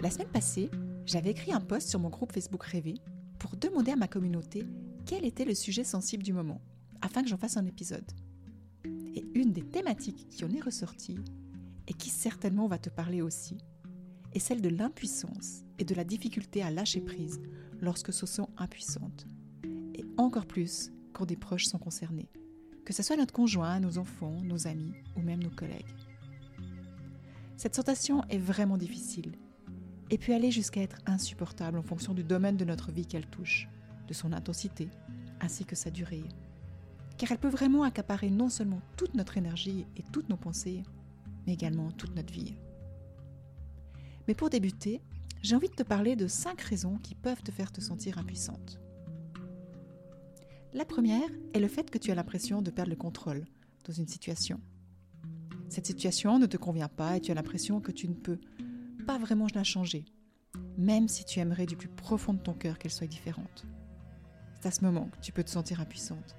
La semaine passée, j'avais écrit un post sur mon groupe Facebook Rêver pour demander à ma communauté quel était le sujet sensible du moment, afin que j'en fasse un épisode. Et une des thématiques qui en est ressortie, et qui certainement va te parler aussi, est celle de l'impuissance et de la difficulté à lâcher prise lorsque se sent impuissante. Et encore plus quand des proches sont concernés, que ce soit notre conjoint, nos enfants, nos amis ou même nos collègues. Cette sensation est vraiment difficile et peut aller jusqu'à être insupportable en fonction du domaine de notre vie qu'elle touche, de son intensité, ainsi que sa durée. Car elle peut vraiment accaparer non seulement toute notre énergie et toutes nos pensées, mais également toute notre vie. Mais pour débuter, j'ai envie de te parler de cinq raisons qui peuvent te faire te sentir impuissante. La première est le fait que tu as l'impression de perdre le contrôle dans une situation. Cette situation ne te convient pas et tu as l'impression que tu ne peux pas vraiment la changer, même si tu aimerais du plus profond de ton cœur qu'elle soit différente. C'est à ce moment que tu peux te sentir impuissante.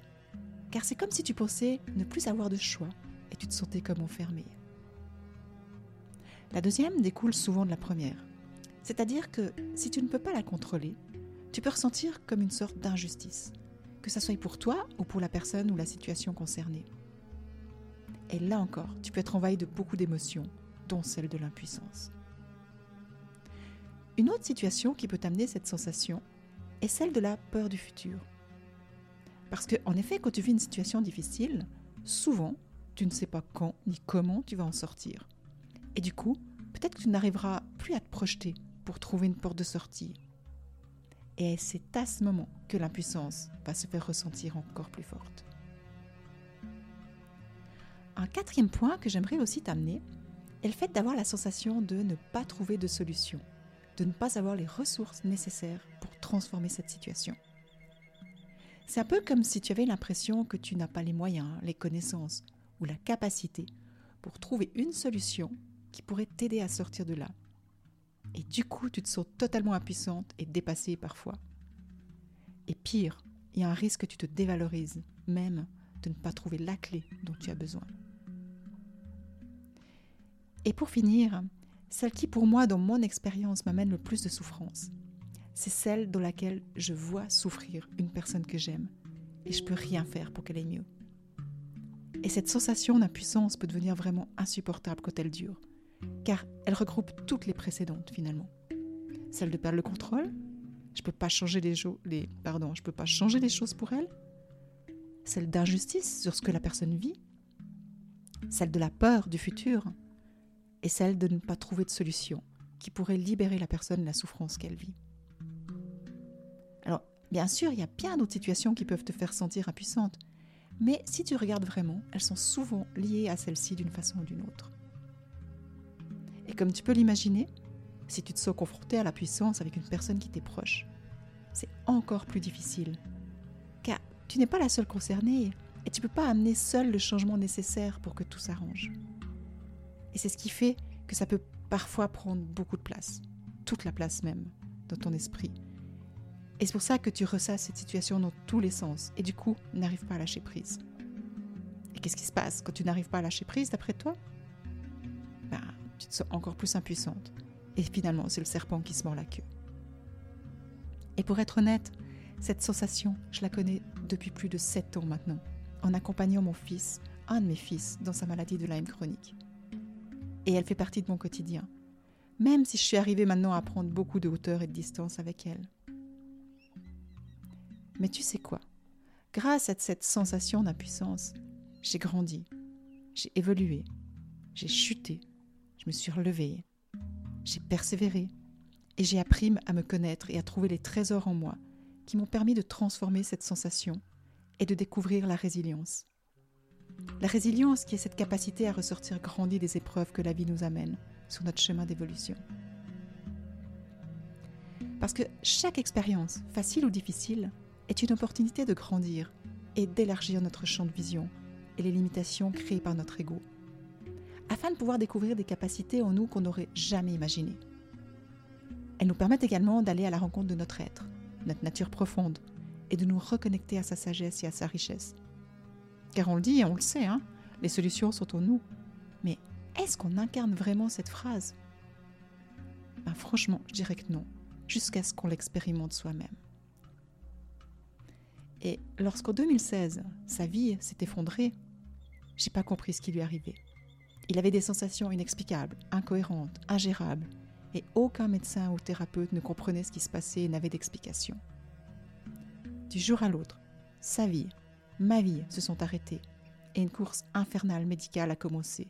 Car c'est comme si tu pensais ne plus avoir de choix et tu te sentais comme enfermée. La deuxième découle souvent de la première. C'est-à-dire que si tu ne peux pas la contrôler, tu peux ressentir comme une sorte d'injustice, que ça soit pour toi ou pour la personne ou la situation concernée. Et là encore, tu peux être envahi de beaucoup d'émotions, dont celle de l'impuissance. Une autre situation qui peut amener cette sensation est celle de la peur du futur. Parce qu'en effet, quand tu vis une situation difficile, souvent, tu ne sais pas quand ni comment tu vas en sortir. Et du coup, peut-être que tu n'arriveras plus à te projeter pour trouver une porte de sortie. Et c'est à ce moment que l'impuissance va se faire ressentir encore plus forte. Un quatrième point que j'aimerais aussi t'amener est le fait d'avoir la sensation de ne pas trouver de solution de ne pas avoir les ressources nécessaires pour transformer cette situation. C'est un peu comme si tu avais l'impression que tu n'as pas les moyens, les connaissances ou la capacité pour trouver une solution qui pourrait t'aider à sortir de là. Et du coup, tu te sens totalement impuissante et dépassée parfois. Et pire, il y a un risque que tu te dévalorises, même de ne pas trouver la clé dont tu as besoin. Et pour finir, celle qui pour moi, dans mon expérience, m'amène le plus de souffrance. C'est celle dans laquelle je vois souffrir une personne que j'aime et je peux rien faire pour qu'elle aille mieux. Et cette sensation d'impuissance peut devenir vraiment insupportable quand elle dure, car elle regroupe toutes les précédentes finalement. Celle de perdre le contrôle, je peux pas changer les, les pardon, je peux pas changer les choses pour elle. Celle d'injustice sur ce que la personne vit, celle de la peur du futur, et celle de ne pas trouver de solution qui pourrait libérer la personne de la souffrance qu'elle vit. Alors, bien sûr, il y a bien d'autres situations qui peuvent te faire sentir impuissante, mais si tu regardes vraiment, elles sont souvent liées à celle-ci d'une façon ou d'une autre. Et comme tu peux l'imaginer, si tu te sens confronté à la puissance avec une personne qui t'est proche, c'est encore plus difficile. Car tu n'es pas la seule concernée et tu ne peux pas amener seul le changement nécessaire pour que tout s'arrange. Et c'est ce qui fait que ça peut parfois prendre beaucoup de place, toute la place même, dans ton esprit. Et c'est pour ça que tu ressasses cette situation dans tous les sens et du coup n'arrives pas à lâcher prise. Et qu'est-ce qui se passe quand tu n'arrives pas à lâcher prise d'après toi? Ben, Tu te sens encore plus impuissante. Et finalement, c'est le serpent qui se mord la queue. Et pour être honnête, cette sensation, je la connais depuis plus de 7 ans maintenant, en accompagnant mon fils, un de mes fils, dans sa maladie de Lyme chronique et elle fait partie de mon quotidien. même si je suis arrivée maintenant à prendre beaucoup de hauteur et de distance avec elle. Mais tu sais quoi? Grâce à cette sensation d'impuissance, j'ai grandi, j'ai évolué, j'ai chuté, je me suis relevée, j'ai persévéré et j'ai appris à me connaître et à trouver les trésors en moi qui m'ont permis de transformer cette sensation et de découvrir la résilience. La résilience qui est cette capacité à ressortir grandi des épreuves que la vie nous amène sur notre chemin d'évolution. Parce que chaque expérience, facile ou difficile, est une opportunité de grandir et d'élargir notre champ de vision et les limitations créées par notre ego, afin de pouvoir découvrir des capacités en nous qu'on n'aurait jamais imaginées. Elles nous permettent également d'aller à la rencontre de notre être, notre nature profonde, et de nous reconnecter à sa sagesse et à sa richesse. Car on le dit et on le sait, hein, les solutions sont en nous. Mais est-ce qu'on incarne vraiment cette phrase? Ben, Franchement, je dirais que non, jusqu'à ce qu'on l'expérimente soi-même. Et lorsqu'en 2016, sa vie s'est effondrée, j'ai pas compris ce qui lui arrivait. Il avait des sensations inexplicables, incohérentes, ingérables, et aucun médecin ou thérapeute ne comprenait ce qui se passait et n'avait d'explication. Du jour à l'autre, sa vie, ma vie se sont arrêtées, et une course infernale médicale a commencé,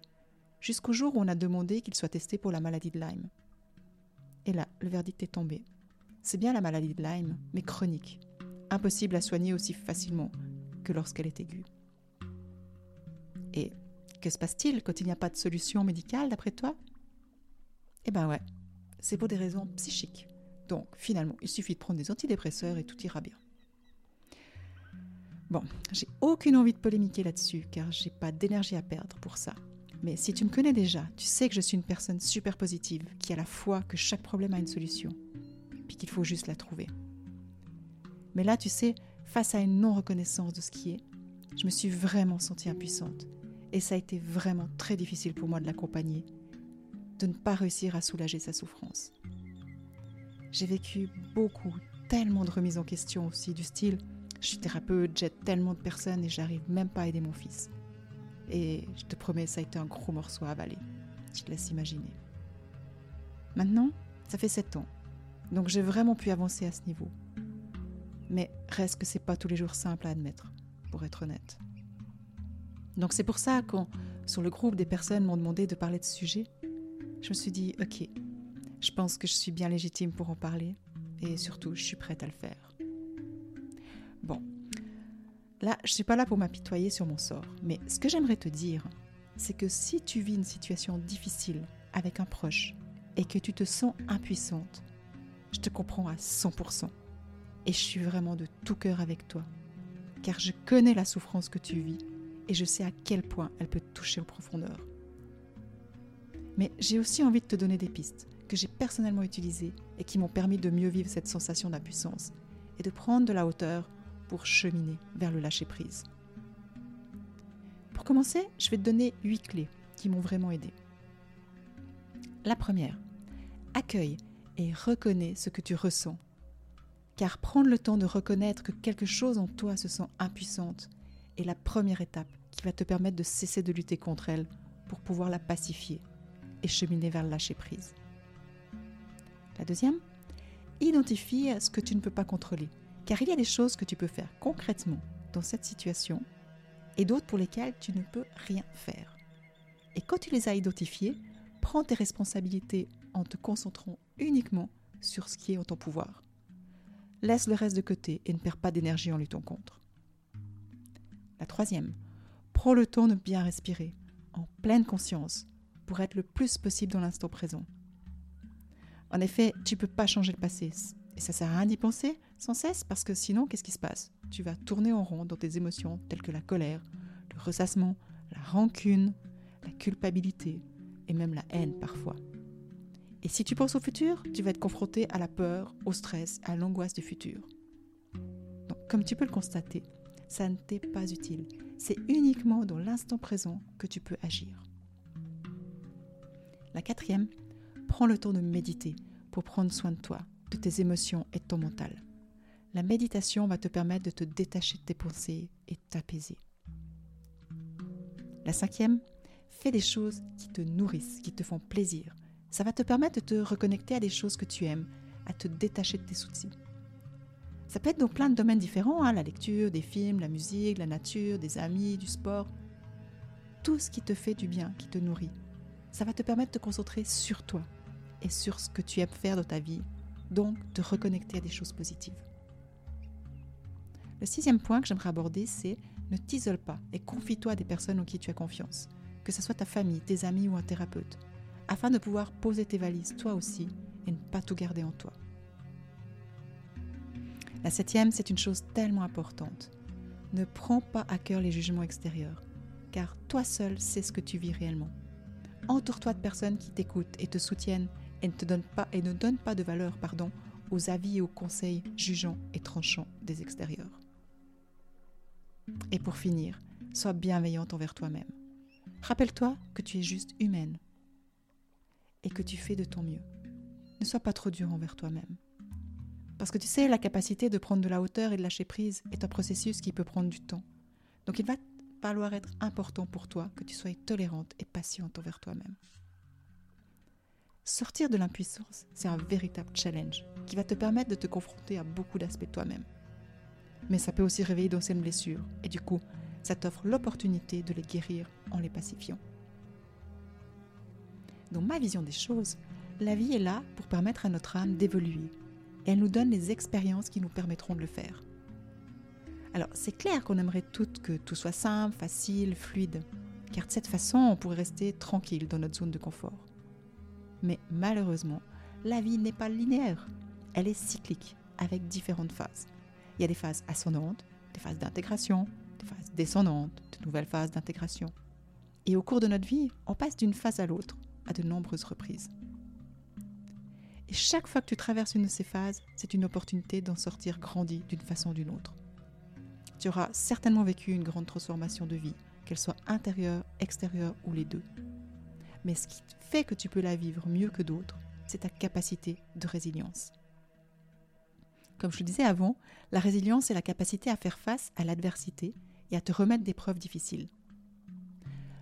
jusqu'au jour où on a demandé qu'il soit testé pour la maladie de Lyme. Et là, le verdict est tombé. C'est bien la maladie de Lyme, mais chronique, impossible à soigner aussi facilement que lorsqu'elle est aiguë. Et que se passe-t-il quand il n'y a pas de solution médicale d'après toi? Eh ben ouais, c'est pour des raisons psychiques. Donc finalement, il suffit de prendre des antidépresseurs et tout ira bien. Bon, j'ai aucune envie de polémiquer là-dessus car j'ai pas d'énergie à perdre pour ça. Mais si tu me connais déjà, tu sais que je suis une personne super positive qui a la foi que chaque problème a une solution, puis qu'il faut juste la trouver. Mais là, tu sais, face à une non-reconnaissance de ce qui est, je me suis vraiment sentie impuissante. Et ça a été vraiment très difficile pour moi de l'accompagner, de ne pas réussir à soulager sa souffrance. J'ai vécu beaucoup, tellement de remises en question aussi, du style je suis thérapeute, j'aide tellement de personnes et j'arrive même pas à aider mon fils. Et je te promets, ça a été un gros morceau à avaler. Je te laisse imaginer. Maintenant, ça fait sept ans. Donc j'ai vraiment pu avancer à ce niveau. Mais reste que c'est pas tous les jours simple à admettre, pour être honnête. Donc c'est pour ça quand sur le groupe des personnes m'ont demandé de parler de ce sujet, je me suis dit OK, je pense que je suis bien légitime pour en parler et surtout je suis prête à le faire. Là je suis pas là pour m'apitoyer sur mon sort, mais ce que j'aimerais te dire, c'est que si tu vis une situation difficile avec un proche et que tu te sens impuissante, je te comprends à 100%. Et je suis vraiment de tout cœur avec toi, car je connais la souffrance que tu vis et je sais à quel point elle peut te toucher en profondeur. Mais j'ai aussi envie de te donner des pistes que j'ai personnellement utilisées et qui m'ont permis de mieux vivre cette sensation d'impuissance et de prendre de la hauteur pour cheminer vers le lâcher-prise. Pour commencer, je vais te donner huit clés qui m'ont vraiment aidé. La première, accueille et reconnais ce que tu ressens car prendre le temps de reconnaître que quelque chose en toi se sent impuissante est la première étape qui va te permettre de cesser de lutter contre elle pour pouvoir la pacifier et cheminer vers le lâcher-prise. La deuxième, identifie ce que tu ne peux pas contrôler, car il y a des choses que tu peux faire concrètement dans cette situation et d'autres pour lesquelles tu ne peux rien faire. Et quand tu les as identifiées, prends tes responsabilités en te concentrant uniquement sur ce qui est en ton pouvoir. Laisse le reste de côté et ne perds pas d'énergie en luttant contre. La troisième, prends le temps de bien respirer, en pleine conscience, pour être le plus possible dans l'instant présent. En effet, tu ne peux pas changer le passé, et ça sert à rien d'y penser sans cesse, parce que sinon, qu'est-ce qui se passe? Tu vas tourner en rond dans tes émotions telles que la colère, le ressassement, la rancune, la culpabilité, et même la haine parfois. Et si tu penses au futur, tu vas être confronté à la peur, au stress, à l'angoisse du futur. Donc, comme tu peux le constater, ça ne t'est pas utile. C'est uniquement dans l'instant présent que tu peux agir. La quatrième, prends le temps de méditer pour prendre soin de toi, de tes émotions et de ton mental. La méditation va te permettre de te détacher de tes pensées et t'apaiser. La cinquième, fais des choses qui te nourrissent, qui te font plaisir, Ça va te permettre de te reconnecter à des choses que tu aimes, à te détacher de tes soucis. Ça peut être dans plein de domaines différents, hein, la lecture, des films, la musique, la nature, des amis, du sport. Tout ce qui te fait du bien, qui te nourrit. Ça va te permettre de te concentrer sur toi et sur ce que tu aimes faire dans ta vie, donc te reconnecter à des choses positives. Le sixième point que j'aimerais aborder, c'est ne t'isole pas et confie-toi à des personnes en qui tu as confiance, que ce soit ta famille, tes amis ou un thérapeute, afin de pouvoir poser tes valises toi aussi et ne pas tout garder en toi. La septième, c'est une chose tellement importante. Ne prends pas à cœur les jugements extérieurs, car toi seul sais ce que tu vis réellement. Entoure-toi de personnes qui t'écoutent et te soutiennent et ne, te donnent pas, et ne donnent pas de valeur pardon, aux avis et aux conseils jugeants et tranchants des extérieurs. Et pour finir, sois bienveillante envers toi-même. Rappelle-toi que tu es juste humaine et que tu fais de ton mieux. Ne sois pas trop dur envers toi-même. Parce que tu sais, la capacité de prendre de la hauteur et de lâcher prise est un processus qui peut prendre du temps. Donc il va falloir être important pour toi que tu sois tolérante et patiente envers toi-même. Sortir de l'impuissance, c'est un véritable challenge qui va te permettre de te confronter à beaucoup d'aspects de toi-même. Mais ça peut aussi réveiller d'anciennes blessures et du coup, ça t'offre l'opportunité de les guérir en les pacifiant. Dans ma vision des choses, la vie est là pour permettre à notre âme d'évoluer et elle nous donne les expériences qui nous permettront de le faire. Alors, c'est clair qu'on aimerait toutes que tout soit simple, facile, fluide, car de cette façon, on pourrait rester tranquille dans notre zone de confort. Mais malheureusement, la vie n'est pas linéaire, elle est cyclique, avec différentes phases. Il y a des phases ascendantes, des phases d'intégration, des phases descendantes, de nouvelles phases d'intégration. Et au cours de notre vie, on passe d'une phase à l'autre, à de nombreuses reprises. Et chaque fois que tu traverses une de ces phases, c'est une opportunité d'en sortir grandi d'une façon ou d'une autre. Tu auras certainement vécu une grande transformation de vie, qu'elle soit intérieure, extérieure ou les deux. Mais ce qui fait que tu peux la vivre mieux que d'autres, c'est ta capacité de résilience. Comme je le disais avant, la résilience est la capacité à faire face à l'adversité et à te remettre d'épreuves difficiles.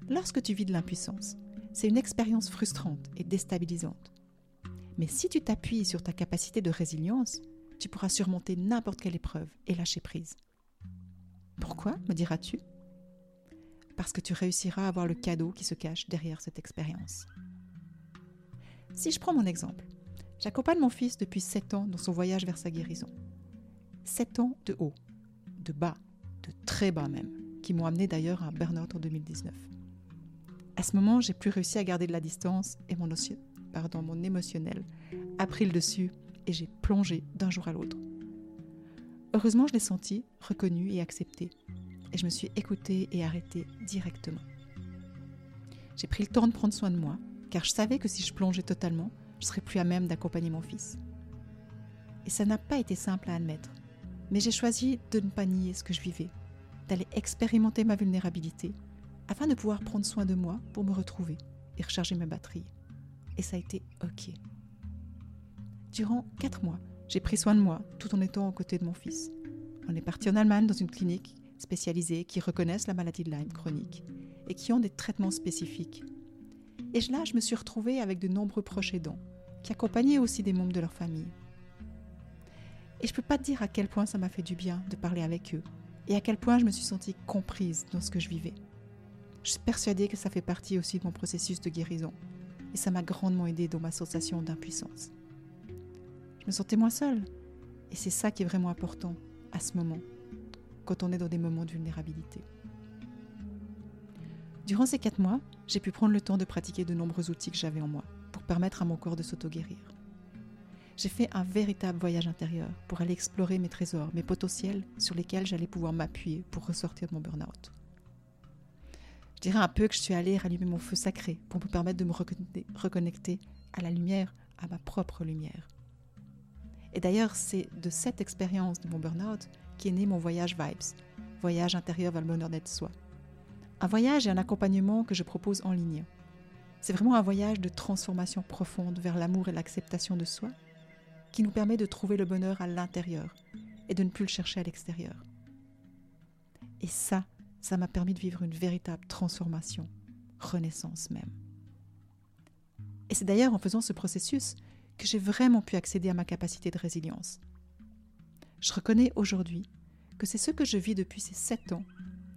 Lorsque tu vis de l'impuissance, c'est une expérience frustrante et déstabilisante. Mais si tu t'appuies sur ta capacité de résilience, tu pourras surmonter n'importe quelle épreuve et lâcher prise. Pourquoi, me diras-tu? Parce que tu réussiras à voir le cadeau qui se cache derrière cette expérience. Si je prends mon exemple, j'accompagne mon fils depuis 7 ans dans son voyage vers sa guérison. 7 ans de haut, de bas, de très bas même, qui m'ont amené d'ailleurs à burn-out en 2019. À ce moment, j'ai plus réussi à garder de la distance et mon, mon émotionnel a pris le dessus et j'ai plongé d'un jour à l'autre. Heureusement, je l'ai senti, reconnu et accepté. Et je me suis écoutée et arrêtée directement. J'ai pris le temps de prendre soin de moi, car je savais que si je plongeais totalement, je serais plus à même d'accompagner mon fils. Et ça n'a pas été simple à admettre, mais j'ai choisi de ne pas nier ce que je vivais, d'aller expérimenter ma vulnérabilité, afin de pouvoir prendre soin de moi pour me retrouver et recharger mes batteries et ça a été OK. Durant quatre mois, j'ai pris soin de moi tout en étant aux côtés de mon fils. On est parti en Allemagne dans une clinique spécialisée qui reconnaissent la maladie de Lyme chronique et qui ont des traitements spécifiques. Et là, je me suis retrouvée avec de nombreux proches aidants qui accompagnaient aussi des membres de leur famille. Et je ne peux pas te dire à quel point ça m'a fait du bien de parler avec eux et à quel point je me suis sentie comprise dans ce que je vivais. Je suis persuadée que ça fait partie aussi de mon processus de guérison et ça m'a grandement aidé dans ma sensation d'impuissance. Je me sentais moins seule et c'est ça qui est vraiment important à ce moment, quand on est dans des moments de vulnérabilité. Durant ces quatre mois, j'ai pu prendre le temps de pratiquer de nombreux outils que j'avais en moi pour permettre à mon corps de s'auto-guérir. J'ai fait un véritable voyage intérieur pour aller explorer mes trésors, mes potentiels sur lesquels j'allais pouvoir m'appuyer pour ressortir de mon burn-out. Je dirais un peu que je suis allée rallumer mon feu sacré pour me permettre de me reconnecter à la lumière, à ma propre lumière. Et d'ailleurs, c'est de cette expérience de mon burn-out qu'est né mon voyage Vibes, voyage intérieur vers le bonheur d'être soi. Un voyage et un accompagnement que je propose en ligne. C'est vraiment un voyage de transformation profonde vers l'amour et l'acceptation de soi qui nous permet de trouver le bonheur à l'intérieur et de ne plus le chercher à l'extérieur. Et ça, ça m'a permis de vivre une véritable transformation, renaissance même. Et c'est d'ailleurs en faisant ce processus que j'ai vraiment pu accéder à ma capacité de résilience. Je reconnais aujourd'hui que c'est ce que je vis depuis ces sept ans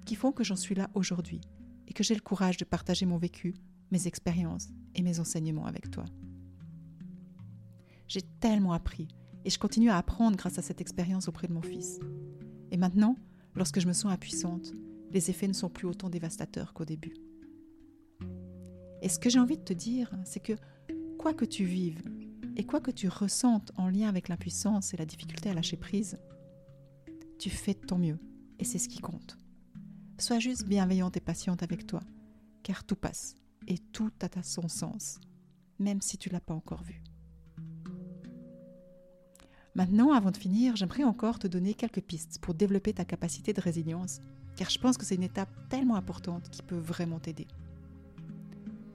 qui font que j'en suis là aujourd'hui et que j'ai le courage de partager mon vécu, mes expériences et mes enseignements avec toi. J'ai tellement appris et je continue à apprendre grâce à cette expérience auprès de mon fils. Et maintenant, lorsque je me sens impuissante, les effets ne sont plus autant dévastateurs qu'au début. Et ce que j'ai envie de te dire, c'est que quoi que tu vives et quoi que tu ressentes en lien avec l'impuissance et la difficulté à lâcher prise, tu fais de ton mieux et c'est ce qui compte. Sois juste bienveillante et patiente avec toi, car tout passe et tout a son sens, même si tu l'as pas encore vu. Maintenant, avant de finir, j'aimerais encore te donner quelques pistes pour développer ta capacité de résilience, car je pense que c'est une étape tellement importante qui peut vraiment t'aider.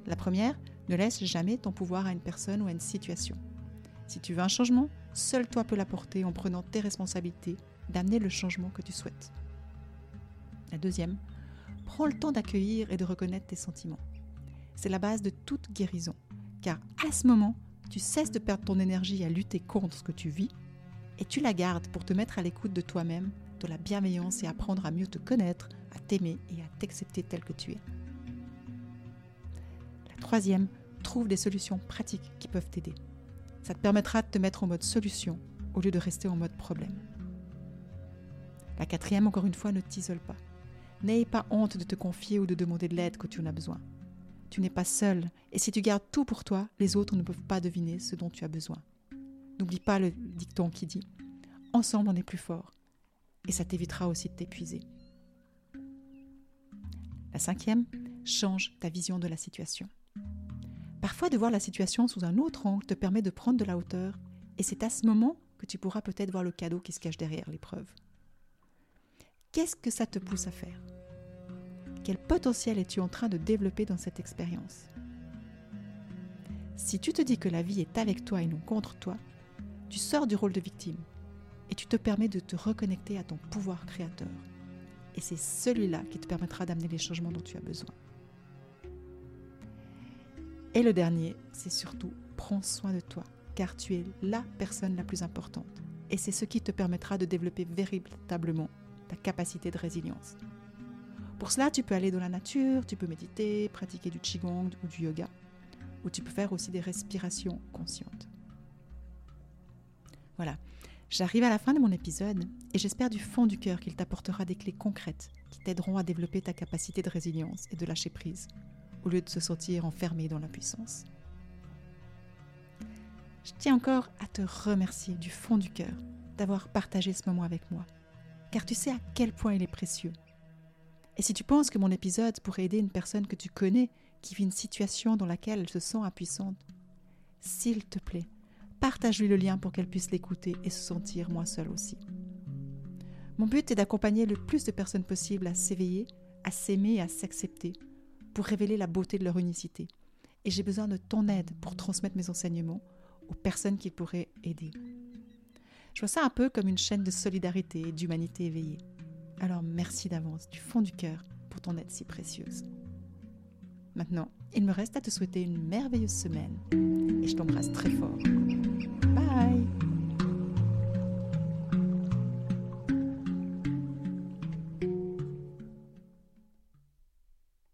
La première, ne laisse jamais ton pouvoir à une personne ou à une situation. Si tu veux un changement, seul toi peux l'apporter en prenant tes responsabilités d'amener le changement que tu souhaites. La deuxième, prends le temps d'accueillir et de reconnaître tes sentiments. C'est la base de toute guérison, car à ce moment, tu cesses de perdre ton énergie à lutter contre ce que tu vis et tu la gardes pour te mettre à l'écoute de toi-même, de la bienveillance et apprendre à mieux te connaître, à t'aimer et à t'accepter tel que tu es. La troisième, trouve des solutions pratiques qui peuvent t'aider. Ça te permettra de te mettre en mode solution au lieu de rester en mode problème. La quatrième, encore une fois, ne t'isole pas. N'aie pas honte de te confier ou de demander de l'aide quand tu en as besoin. Tu n'es pas seul, et si tu gardes tout pour toi, les autres ne peuvent pas deviner ce dont tu as besoin. N'oublie pas le dicton qui dit Ensemble, on est plus fort. Et ça t'évitera aussi de t'épuiser. La cinquième, change ta vision de la situation. Parfois, de voir la situation sous un autre angle te permet de prendre de la hauteur, et c'est à ce moment que tu pourras peut-être voir le cadeau qui se cache derrière l'épreuve. Qu'est-ce que ça te pousse à faire? Quel potentiel es-tu en train de développer dans cette expérience? Si tu te dis que la vie est avec toi et non contre toi, tu sors du rôle de victime et tu te permets de te reconnecter à ton pouvoir créateur. Et c'est celui-là qui te permettra d'amener les changements dont tu as besoin. Et le dernier, c'est surtout prends soin de toi, car tu es la personne la plus importante. Et c'est ce qui te permettra de développer véritablement ta capacité de résilience. Pour cela, tu peux aller dans la nature, tu peux méditer, pratiquer du qigong ou du yoga, ou tu peux faire aussi des respirations conscientes. Voilà, j'arrive à la fin de mon épisode et j'espère du fond du cœur qu'il t'apportera des clés concrètes qui t'aideront à développer ta capacité de résilience et de lâcher prise, au lieu de se sentir enfermé dans l'impuissance. Je tiens encore à te remercier du fond du cœur d'avoir partagé ce moment avec moi, car tu sais à quel point il est précieux. Et si tu penses que mon épisode pourrait aider une personne que tu connais qui vit une situation dans laquelle elle se sent impuissante, s'il te plaît, partage-lui le lien pour qu'elle puisse l'écouter et se sentir moins seule aussi. Mon but est d'accompagner le plus de personnes possible à s'éveiller, à s'aimer et à s'accepter, pour révéler la beauté de leur unicité. Et j'ai besoin de ton aide pour transmettre mes enseignements aux personnes qui pourraient aider. Je vois ça un peu comme une chaîne de solidarité et d'humanité éveillée. Alors merci d'avance, du fond du cœur, pour ton aide si précieuse. Maintenant, il me reste à te souhaiter une merveilleuse semaine et je t'embrasse très fort.